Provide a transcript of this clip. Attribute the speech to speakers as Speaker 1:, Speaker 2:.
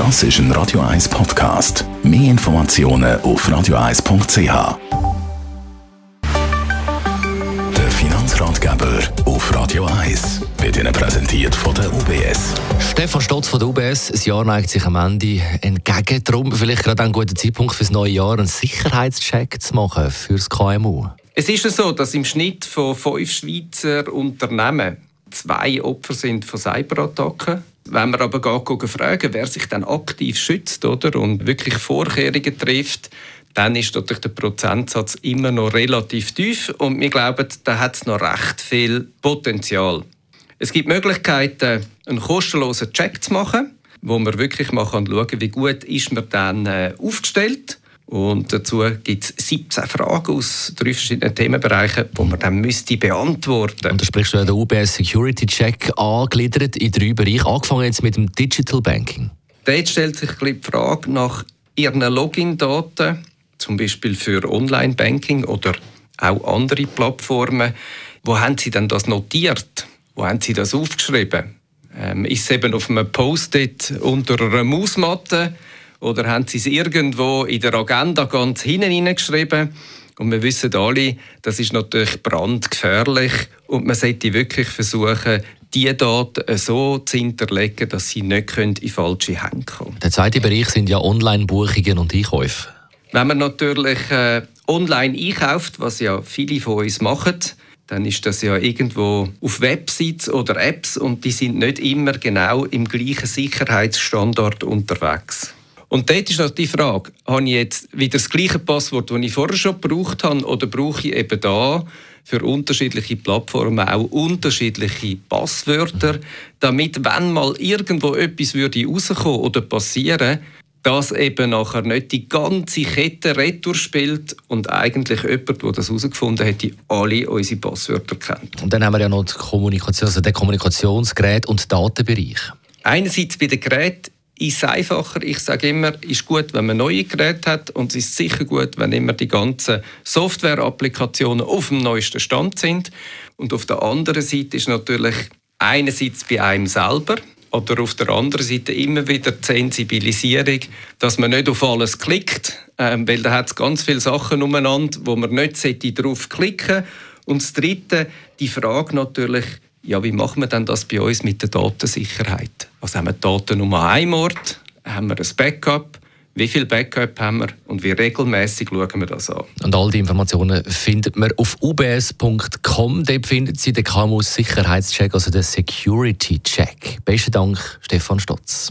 Speaker 1: Das ist ein Radio 1 Podcast. Mehr Informationen auf radio1.ch. Der Finanzratgeber auf Radio 1 wird Ihnen präsentiert von der UBS.
Speaker 2: Stefan Stotz von der UBS. Das Jahr neigt sich am Ende entgegen. Darum vielleicht gerade ein guter Zeitpunkt für das neue Jahr, einen Sicherheitscheck zu machen für das KMU.
Speaker 3: Es ist ja so, dass im Schnitt von fünf Schweizer Unternehmen zwei Opfer sind von Cyberattacken. Wenn man aber gar fragen, wer sich dann aktiv schützt oder, und wirklich Vorkehrungen trifft, dann ist natürlich der Prozentsatz immer noch relativ tief. Und wir glauben, da hat es noch recht viel Potenzial. Es gibt Möglichkeiten, einen kostenlosen Check zu machen, wo man wirklich mal schauen kann, wie gut ist man dann äh, aufgestellt und dazu gibt es 17 Fragen aus drei verschiedenen Themenbereichen, die man dann müsste beantworten
Speaker 2: Und da sprichst du ja den UBS Security Check angegliedert in drei Bereiche, angefangen jetzt mit dem Digital Banking.
Speaker 3: Dort stellt sich die Frage nach Ihren Login-Daten, zum Beispiel für Online-Banking oder auch andere Plattformen. Wo haben Sie denn das notiert? Wo haben Sie das aufgeschrieben? Ähm, ist es eben auf einem Post-it unter einer Mausmatte? Oder haben Sie es irgendwo in der Agenda ganz hinten hineingeschrieben? Und wir wissen alle, das ist natürlich brandgefährlich und man sollte wirklich versuchen, die Daten so zu hinterlegen, dass sie nicht in falsche Hände kommen
Speaker 2: Der zweite Bereich sind ja Online-Buchungen und Einkäufe.
Speaker 3: Wenn man natürlich äh, online einkauft, was ja viele von uns machen, dann ist das ja irgendwo auf Websites oder Apps und die sind nicht immer genau im gleichen Sicherheitsstandard unterwegs. Und dort ist noch die Frage, habe ich jetzt wieder das gleiche Passwort, das ich vorher schon gebraucht habe, oder brauche ich eben da für unterschiedliche Plattformen auch unterschiedliche Passwörter, damit, wenn mal irgendwo etwas würde rauskommen oder passieren, dass eben nachher nicht die ganze Kette retour spielt und eigentlich jemand, der das herausgefunden hat, alle unsere Passwörter kennt.
Speaker 2: Und dann haben wir ja noch die Kommunikation, also den Kommunikationsgerät und Datenbereich.
Speaker 3: Einerseits bei den Geräten ist einfacher. Ich sage immer, ist gut, wenn man neue Geräte hat und es ist sicher gut, wenn immer die ganzen Software-Applikationen auf dem neuesten Stand sind. Und auf der anderen Seite ist natürlich einerseits bei einem selber oder auf der anderen Seite immer wieder die Sensibilisierung, dass man nicht auf alles klickt, ähm, weil da hat es ganz viele Sachen umeinander, wo man nicht drauf klicken Und das Dritte, die Frage natürlich, ja, wie machen wir denn das bei uns mit der Datensicherheit? Also haben wir die Daten nur an einem Ort? Haben wir ein Backup? Wie viel Backup haben wir und wie regelmäßig schauen wir das an?
Speaker 2: Und all die Informationen findet man auf ubs.com. Dort findet Sie den KMU Sicherheitscheck, also den Security Check. Besten Dank, Stefan Stotz.